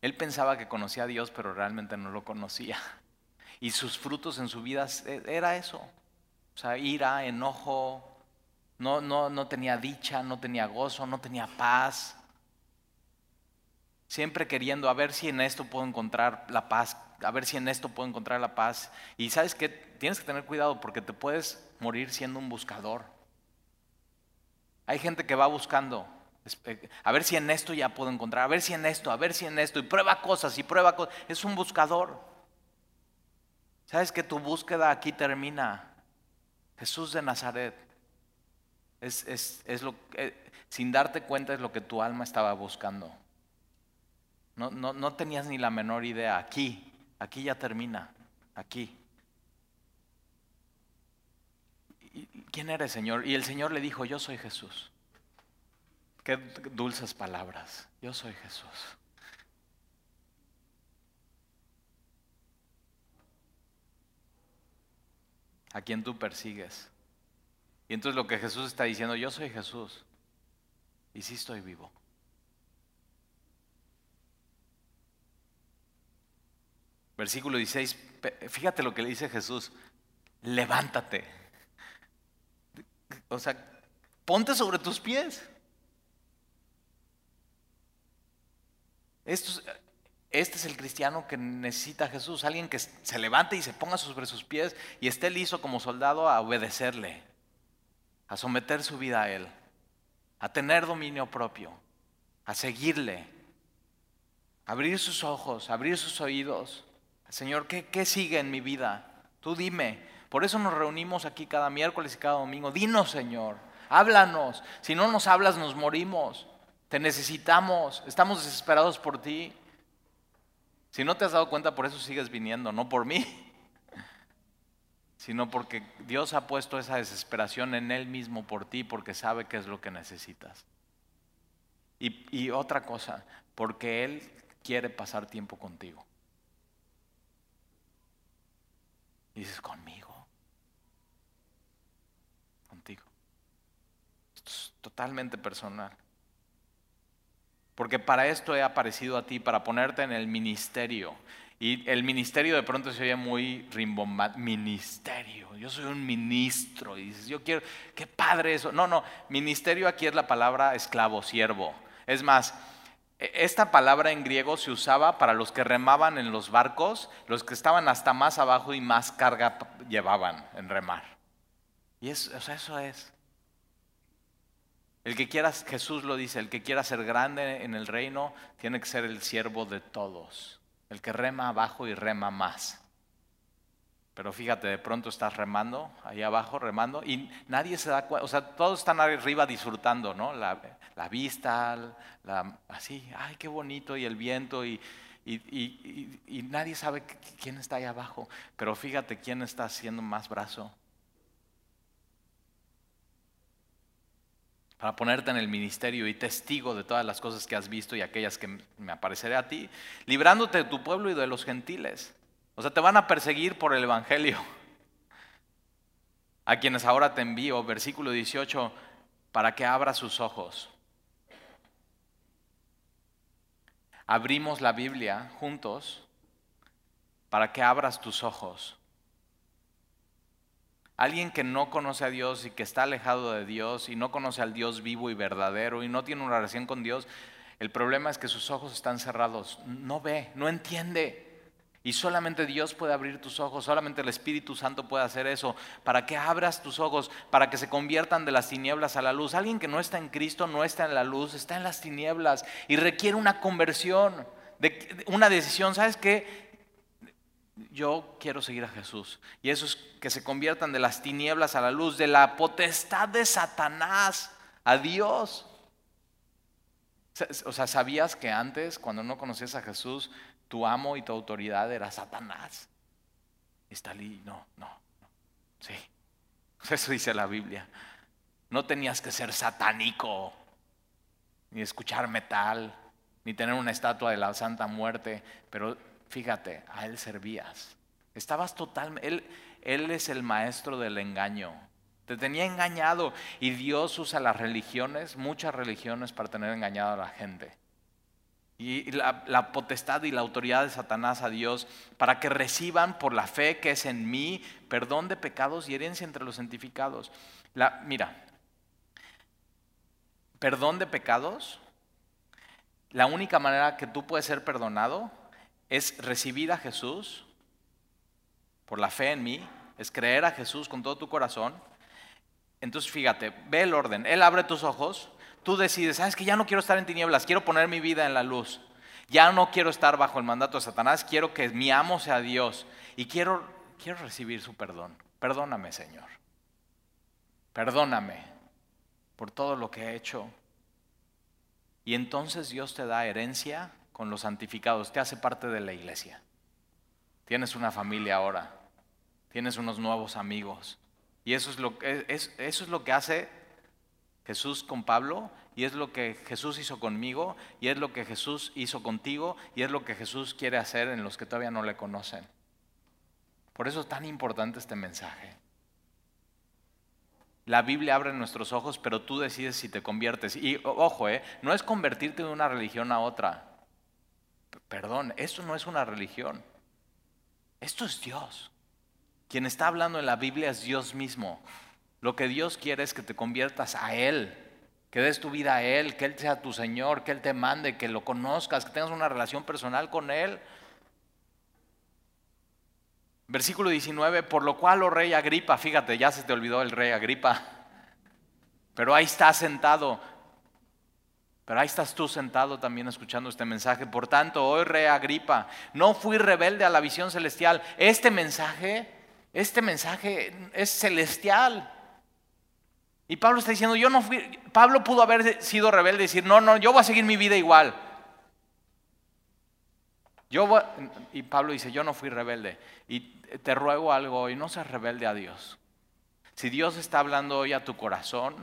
él pensaba que conocía a Dios, pero realmente no lo conocía. Y sus frutos en su vida e, era eso. O sea, ira, enojo, no, no, no tenía dicha, no tenía gozo, no tenía paz. Siempre queriendo a ver si en esto puedo encontrar la paz, a ver si en esto puedo encontrar la paz. Y sabes que tienes que tener cuidado porque te puedes morir siendo un buscador. Hay gente que va buscando, eh, a ver si en esto ya puedo encontrar, a ver si en esto, a ver si en esto, y prueba cosas y prueba cosas. Es un buscador. ¿Sabes que tu búsqueda aquí termina? Jesús de Nazaret. Es, es, lo, eh, sin darte cuenta es lo que tu alma estaba buscando. No, no, no tenías ni la menor idea. Aquí, aquí ya termina. Aquí. ¿quién eres, Señor? Y el Señor le dijo, yo soy Jesús. Qué dulces palabras, yo soy Jesús. A quien tú persigues. Y entonces lo que Jesús está diciendo, yo soy Jesús. Y sí estoy vivo. Versículo 16, fíjate lo que le dice Jesús, levántate. O sea, ponte sobre tus pies. Este es el cristiano que necesita Jesús, alguien que se levante y se ponga sobre sus pies y esté listo como soldado a obedecerle, a someter su vida a Él, a tener dominio propio, a seguirle, abrir sus ojos, abrir sus oídos. Señor, ¿qué, qué sigue en mi vida? Tú dime, por eso nos reunimos aquí cada miércoles y cada domingo. Dinos, Señor, háblanos. Si no nos hablas, nos morimos. Te necesitamos. Estamos desesperados por ti. Si no te has dado cuenta, por eso sigues viniendo, no por mí, sino porque Dios ha puesto esa desesperación en Él mismo por ti, porque sabe qué es lo que necesitas. Y, otra cosa, porque Él quiere pasar tiempo contigo. Dices, conmigo. totalmente personal. Porque para esto he aparecido a ti, para ponerte en el ministerio. Y el ministerio de pronto se oye muy rimbombante. Ministerio, yo soy un ministro. Y dices, yo quiero, qué padre eso. No, no, ministerio aquí es la palabra esclavo, siervo. Es más, e, esta palabra en griego se usaba para los que remaban en los barcos, los que estaban hasta más abajo y más carga llevaban en remar. Y eso, o sea, eso es. El que quiera, Jesús lo dice, el que quiera ser grande en el reino tiene que ser el siervo de todos. El que rema abajo y rema más. Pero fíjate, de pronto estás remando, ahí abajo remando, y nadie se da cuenta, o sea, todos están arriba disfrutando, ¿no? La, vista, así, ay, qué bonito, y el viento, y, y nadie sabe quién está ahí abajo. Pero fíjate quién está haciendo más brazo. Para ponerte en el ministerio y testigo de todas las cosas que has visto y aquellas que me apareceré a ti, librándote de tu pueblo y de los gentiles. O sea, te van a perseguir por el Evangelio. a quienes ahora te envío, versículo 18, para que abra sus ojos. Abrimos la Biblia juntos para que abras tus ojos. Alguien que no conoce a Dios y que está alejado de Dios y no conoce al Dios vivo y verdadero y no tiene una relación con Dios, el problema es que sus ojos están cerrados, no ve, no entiende. Y solamente Dios puede abrir tus ojos, solamente el Espíritu Santo puede hacer eso, para que abras tus ojos, para que se conviertan de las tinieblas a la luz. Alguien que no está en Cristo no está en la luz, está en las tinieblas y requiere una conversión, una decisión. ¿Sabes qué? Yo quiero seguir a Jesús. Y eso es que se conviertan de las tinieblas a la luz, de la potestad de Satanás a Dios. O sea, ¿sabías que antes, cuando no conocías a Jesús, tu amo y tu autoridad era Satanás? Está ahí, no, no, no. Sí, eso dice la Biblia. No tenías que ser satánico, ni escuchar metal, ni tener una estatua de la Santa Muerte, pero fíjate, a Él servías. Estabas totalmente, él, él es el maestro del engaño. Te tenía engañado y Dios usa las religiones, muchas religiones, para tener engañado a la gente. Y la, la, potestad y la autoridad de Satanás a Dios para que reciban por la fe que es en mí perdón de pecados y herencia entre los santificados. La, mira, perdón de pecados, la única manera que tú puedes ser perdonado es recibir a Jesús por la fe en mí, es creer a Jesús con todo tu corazón. Entonces fíjate, ve el orden. Él abre tus ojos, tú decides, sabes que ya no quiero estar en tinieblas, quiero poner mi vida en la luz. Ya no quiero estar bajo el mandato de Satanás, quiero que mi amo sea Dios y quiero, quiero recibir su perdón. Perdóname, Señor. Perdóname por todo lo que he hecho. Y entonces Dios te da herencia con los santificados, te hace parte de la iglesia. Tienes una familia ahora, tienes unos nuevos amigos. Y eso es lo, eso es lo que hace Jesús con Pablo, y es lo que Jesús hizo conmigo, y es lo que Jesús hizo contigo, y es lo que Jesús quiere hacer en los que todavía no le conocen. Por eso es tan importante este mensaje. La Biblia abre nuestros ojos, pero tú decides si te conviertes. Y ojo, eh, no es convertirte de una religión a otra. Perdón, esto no es una religión. Esto es Dios. Quien está hablando en la Biblia es Dios mismo. Lo que Dios quiere es que te conviertas a Él, que des tu vida a Él, que Él sea tu Señor, que Él te mande, que lo conozcas, que tengas una relación personal con Él. Versículo 19, por lo cual, oh rey Agripa, fíjate, ya se te olvidó el rey Agripa, pero ahí está sentado pero ahí estás tú sentado también escuchando este mensaje. Por tanto, hoy rey Agripa, no fui rebelde a la visión celestial. Este mensaje, este mensaje es celestial. Y Pablo está diciendo, yo no fui, Pablo pudo haber sido rebelde y decir, no, no, yo voy a seguir mi vida igual. Yo y Pablo dice, yo no fui rebelde. Y te ruego algo hoy, no seas rebelde a Dios. Si Dios está hablando hoy a tu corazón,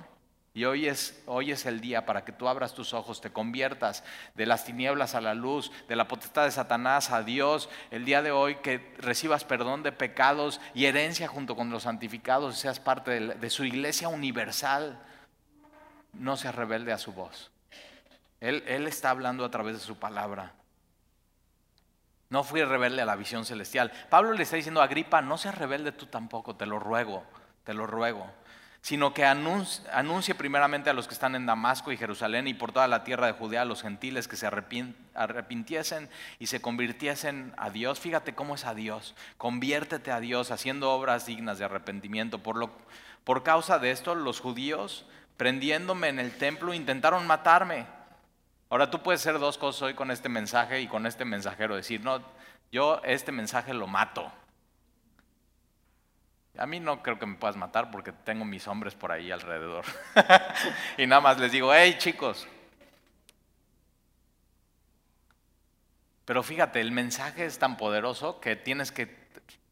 y hoy es, hoy es el día para que tú abras tus ojos, te conviertas de las tinieblas a la luz, de la potestad de Satanás a Dios. El día de hoy que recibas perdón de pecados y herencia junto con los santificados y seas parte de, su iglesia universal. No seas rebelde a su voz. Él, él está hablando a través de su palabra. No fui rebelde a la visión celestial. Pablo le está diciendo a Agripa, no seas rebelde tú tampoco, te lo ruego, te lo ruego sino que anuncie, primeramente a los que están en Damasco y Jerusalén y por toda la tierra de Judea, a los gentiles que se arrepintiesen y se convirtiesen a Dios. Fíjate cómo es a Dios. Conviértete a Dios haciendo obras dignas de arrepentimiento. Por, lo, por causa de esto, los judíos, prendiéndome en el templo, intentaron matarme. Ahora tú puedes hacer dos cosas hoy con este mensaje y con este mensajero. Decir, no, yo este mensaje lo mato. A mí no creo que me puedas matar porque tengo mis hombres por ahí alrededor. y nada más les digo, hey chicos. Pero fíjate, el mensaje es tan poderoso que tienes que,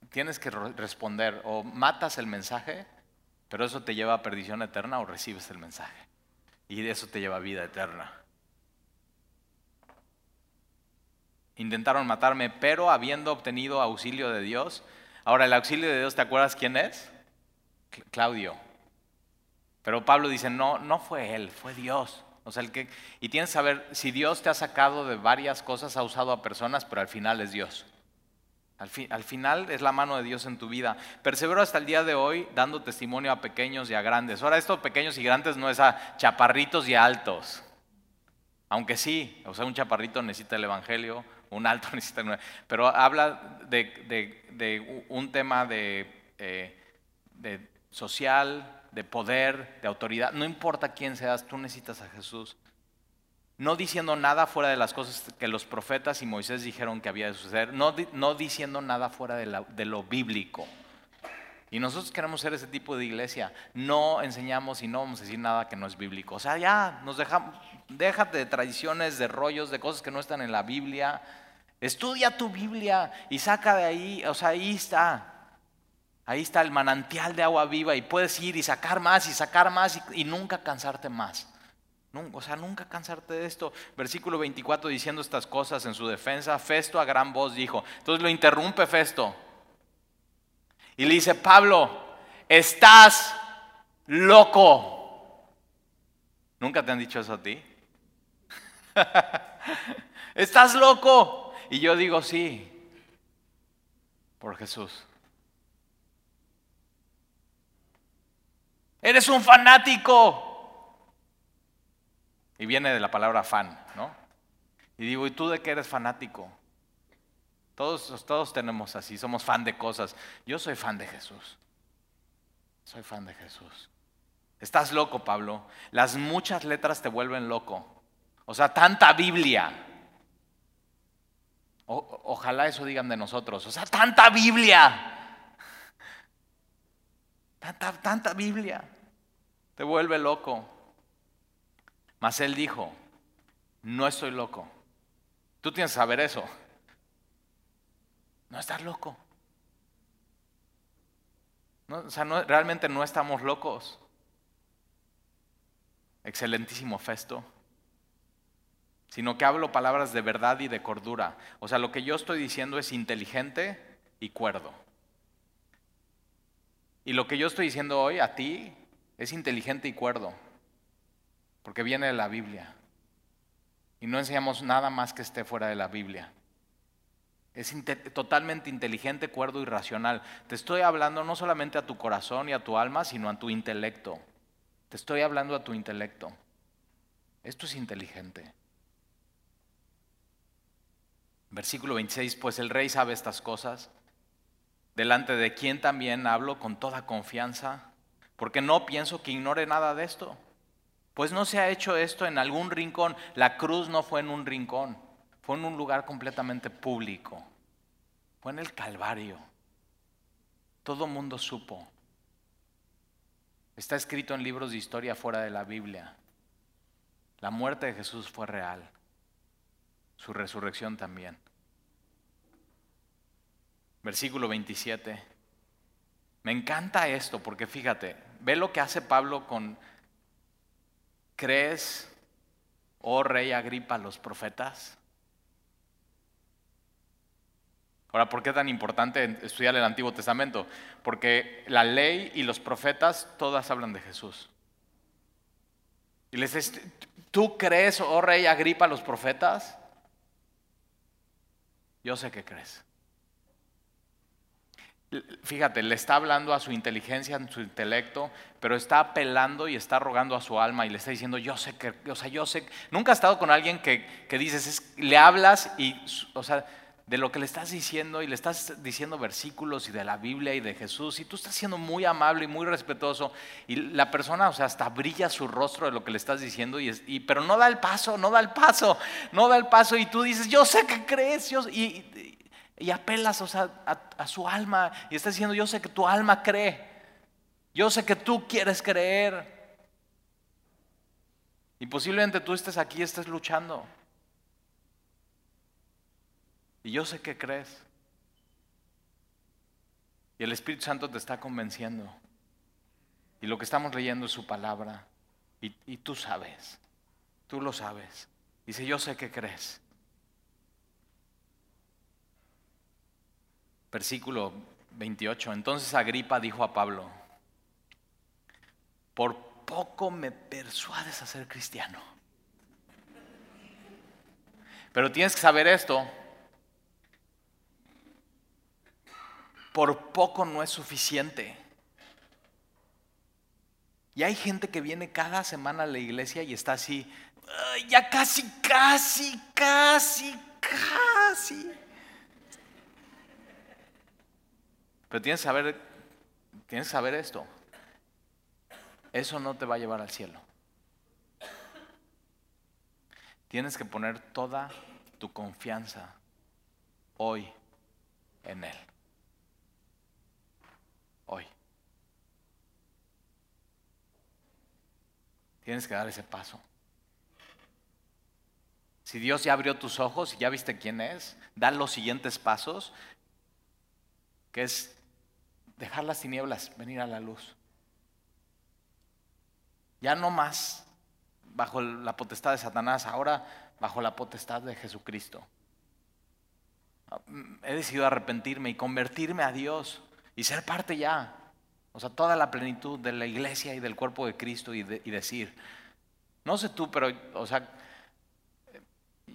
tienes que responder. O matas el mensaje, pero eso te lleva a perdición eterna, o recibes el mensaje. Y eso te lleva a vida eterna. Intentaron matarme, pero habiendo obtenido auxilio de Dios, Ahora, el auxilio de Dios, ¿te acuerdas quién es? Claudio. Pero Pablo dice, no, no fue él, fue Dios. O sea, el que, y tienes que saber, si Dios te ha sacado de varias cosas, ha usado a personas, pero al final es Dios. Al, al, final es la mano de Dios en tu vida. Persevero hasta el día de hoy dando testimonio a pequeños y a grandes. Ahora, estos pequeños y grandes no es a chaparritos y altos. Aunque sí, o sea, un chaparrito necesita el Evangelio, un alto necesita... Pero habla de, un tema de, eh, de social, de poder, de autoridad. No importa quién seas, tú necesitas a Jesús. No diciendo nada fuera de las cosas que los profetas y Moisés dijeron que había de suceder. No, no diciendo nada fuera de, de lo bíblico. Y nosotros queremos ser ese tipo de iglesia. No enseñamos y no vamos a decir nada que no es bíblico. O sea, ya nos dejamos, déjate de tradiciones, de rollos, de cosas que no están en la Biblia. Estudia tu Biblia y saca de ahí, o sea, ahí está. Ahí está el manantial de agua viva y puedes ir y sacar más y sacar más y, nunca cansarte más. o sea, nunca cansarte de esto. Versículo 24 diciendo estas cosas en su defensa, Festo a gran voz dijo. Entonces lo interrumpe Festo. Y le dice, Pablo, estás loco. ¿Nunca te han dicho eso a ti? estás loco. Y yo digo, sí, por Jesús. Eres un fanático. Y viene de la palabra fan, ¿no? Y digo, ¿y tú de qué eres fanático? Todos, todos tenemos así, somos fan de cosas. Yo soy fan de Jesús. Soy fan de Jesús. Estás loco, Pablo. Las muchas letras te vuelven loco. O sea, tanta Biblia. Ojalá eso digan de nosotros. O sea, tanta Biblia. Tanta, tanta Biblia. Te vuelve loco. Mas él dijo, no estoy loco. Tú tienes que saber eso. No estás loco. o sea, realmente no estamos locos. Excelentísimo Festo. Sino que hablo palabras de verdad y de cordura. O sea, lo que yo estoy diciendo es inteligente y cuerdo. Y lo que yo estoy diciendo hoy a ti es inteligente y cuerdo, porque viene de la Biblia. Y no enseñamos nada más que esté fuera de la Biblia. Es totalmente inteligente, cuerdo y racional. Te estoy hablando no solamente a tu corazón y a tu alma, sino a tu intelecto. Te estoy hablando a tu intelecto. Esto es inteligente. Versículo 26, pues el rey sabe estas cosas delante de quien también hablo con toda confianza, porque no pienso que ignore nada de esto. Pues no se ha hecho esto en algún rincón. La cruz no fue en un rincón, fue en un lugar completamente público. Fue en el Calvario. Todo mundo supo. Está escrito en libros de historia fuera de la Biblia. La muerte de Jesús fue real. Su resurrección también. Versículo 27. Me encanta esto porque fíjate, ve lo que hace Pablo con, ¿crees, oh rey Agripa, los profetas? Ahora, ¿por qué es tan importante estudiar el Antiguo Testamento? Porque la ley y los profetas todas hablan de Jesús. Y les dice, ¿tú crees, oh rey Agripa, los profetas? Yo sé que crees. Fíjate, le está hablando a su inteligencia, a su intelecto, pero está apelando y está rogando a su alma y le está diciendo, yo sé que, o sea, yo sé, nunca has estado con alguien que, dices, le hablas y, o sea, de lo que le estás diciendo y le estás diciendo versículos y de la Biblia y de Jesús y tú estás siendo muy amable y muy respetuoso y la persona, o sea, hasta brilla su rostro de lo que le estás diciendo y, pero no da el paso, no da el paso, no da el paso y tú dices, yo sé que crees, yo, y, y apelas a, su alma y está diciendo, yo sé que tu alma cree, yo sé que tú quieres creer. Y posiblemente tú estés aquí y estés luchando. Y yo sé que crees. Y el Espíritu Santo te está convenciendo. Y lo que estamos leyendo es su palabra. Y, y tú sabes, tú lo sabes. Dice, yo sé que crees. Versículo 28. Entonces Agripa dijo a Pablo, por poco me persuades a ser cristiano. Pero tienes que saber esto. Por poco no es suficiente. Y hay gente que viene cada semana a la iglesia y está así, ya casi, casi, casi, casi. Pero tienes que saber, tienes que saber esto. Eso no te va a llevar al cielo. Tienes que poner toda tu confianza hoy en Él. Hoy. Tienes que dar ese paso. Si Dios ya abrió tus ojos y ya viste quién es, da los siguientes pasos, que es dejar las tinieblas, venir a la luz. Ya no más bajo la potestad de Satanás, ahora bajo la potestad de Jesucristo. He decidido arrepentirme y convertirme a Dios y ser parte ya, o sea, toda la plenitud de la iglesia y del cuerpo de Cristo y, y decir, no sé tú, pero, o sea,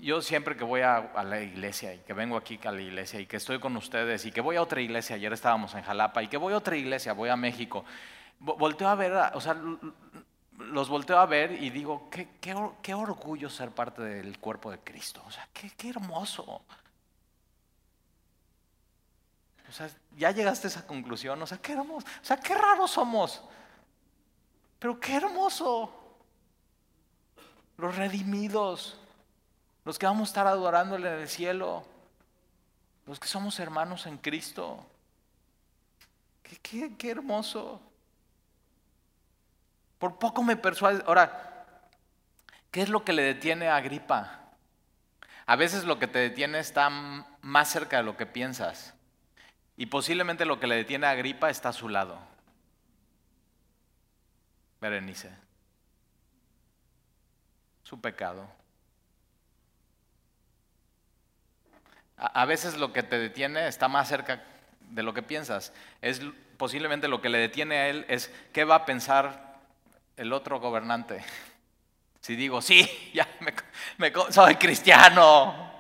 yo siempre que voy a, la iglesia y que vengo aquí a la iglesia y que estoy con ustedes y que voy a otra iglesia, ayer estábamos en Jalapa y que voy a otra iglesia, voy a México, volteo a ver, o sea, los volteo a ver y digo, qué, qué, orgullo ser parte del cuerpo de Cristo, o sea, qué, qué hermoso. O sea, ya llegaste a esa conclusión, o sea, qué hermoso, o sea, qué raros somos, pero qué hermoso. Los redimidos los que vamos a estar adorándole en el cielo, los que somos hermanos en Cristo. Qué, hermoso. Por poco me persuade. Ahora, ¿qué es lo que le detiene a Agripa? A veces lo que te detiene está más cerca de lo que piensas. Y posiblemente lo que le detiene a Agripa está a su lado. Berenice. Su pecado. A veces lo que te detiene está más cerca de lo que piensas. Es posiblemente lo que le detiene a él es qué va a pensar el otro gobernante. Si digo, sí, ya soy cristiano.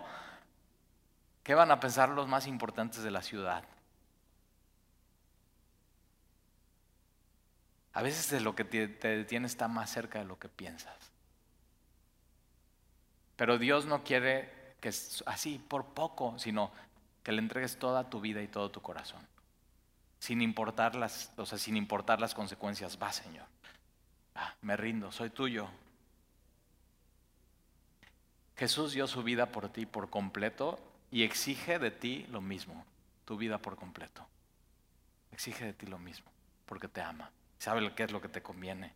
¿Qué van a pensar los más importantes de la ciudad? A veces de lo que te detiene está más cerca de lo que piensas. Pero Dios no quiere que es así por poco, sino que le entregues toda tu vida y todo tu corazón. Sin importar las, o sea, sin importar las consecuencias, va Señor. Me rindo, soy tuyo. Jesús dio su vida por ti por completo y exige de ti lo mismo, tu vida por completo. Exige de ti lo mismo, porque te ama. Sabe qué es lo que te conviene.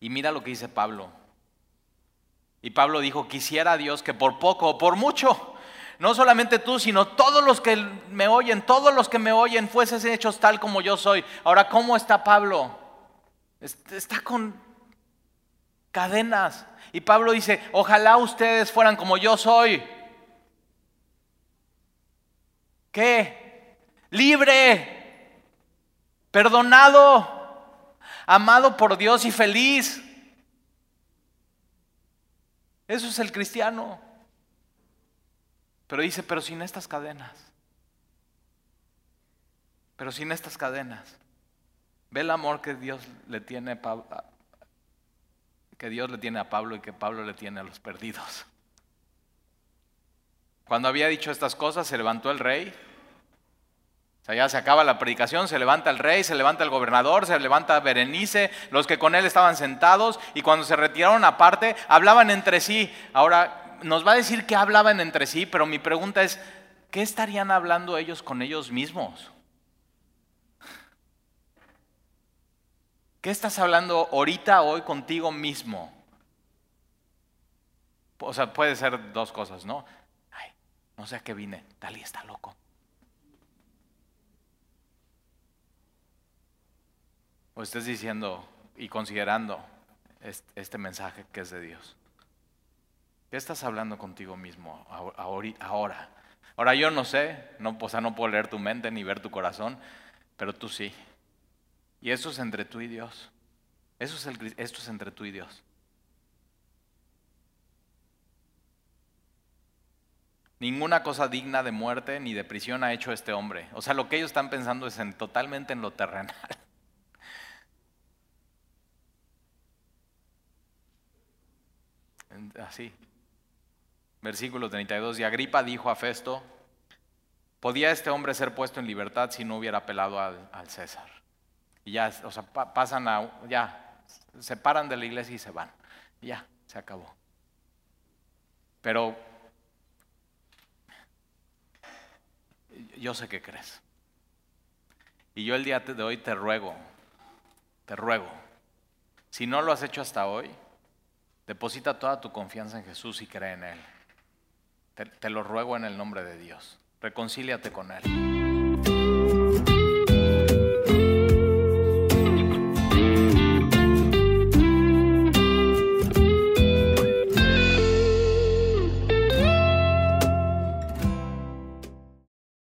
Y mira lo que dice Pablo, y Pablo dijo, quisiera Dios que por poco o por mucho, no solamente tú, sino todos los que me oyen, todos los que me oyen fuesen hechos tal como yo soy. Ahora, ¿cómo está Pablo? Está con cadenas. Y Pablo dice, ojalá ustedes fueran como yo soy. ¿Qué? Libre, perdonado, amado por Dios y feliz. Eso es el cristiano. Pero dice, pero sin estas cadenas. Pero sin estas cadenas. Ve el amor que Dios le tiene a Pablo, que Dios le tiene a Pablo y que Pablo le tiene a los perdidos. Cuando había dicho estas cosas, se levantó el rey sea, ya se acaba la predicación, se levanta el rey, se levanta el gobernador, se levanta Berenice, los que con él estaban sentados, y cuando se retiraron aparte, hablaban entre sí. Ahora, nos va a decir que hablaban entre sí, pero mi pregunta es, ¿qué estarían hablando ellos con ellos mismos? ¿Qué estás hablando ahorita, hoy contigo mismo? O sea, puede ser dos cosas, ¿no? Ay, no sé a qué vine, Dalí está loco. O estés diciendo y considerando este mensaje que es de Dios. ¿Qué estás hablando contigo mismo ahora? Ahora yo no sé, no, o sea, no puedo leer tu mente ni ver tu corazón, pero tú sí. Y eso es entre tú y Dios. Eso es el, esto es entre tú y Dios. Ninguna cosa digna de muerte ni de prisión ha hecho este hombre. O sea, lo que ellos están pensando es en, totalmente en lo terrenal. Así. Versículo 32. Y Agripa dijo a Festo, ¿podía este hombre ser puesto en libertad si no hubiera apelado al, César? Y ya, o sea, pasan a, ya, se paran de la iglesia y se van. Ya, se acabó. Pero yo sé que crees. Y yo el día de hoy te ruego, te ruego, si no lo has hecho hasta hoy, deposita toda tu confianza en Jesús y cree en Él. Te, lo ruego en el nombre de Dios. Reconcíliate con Él.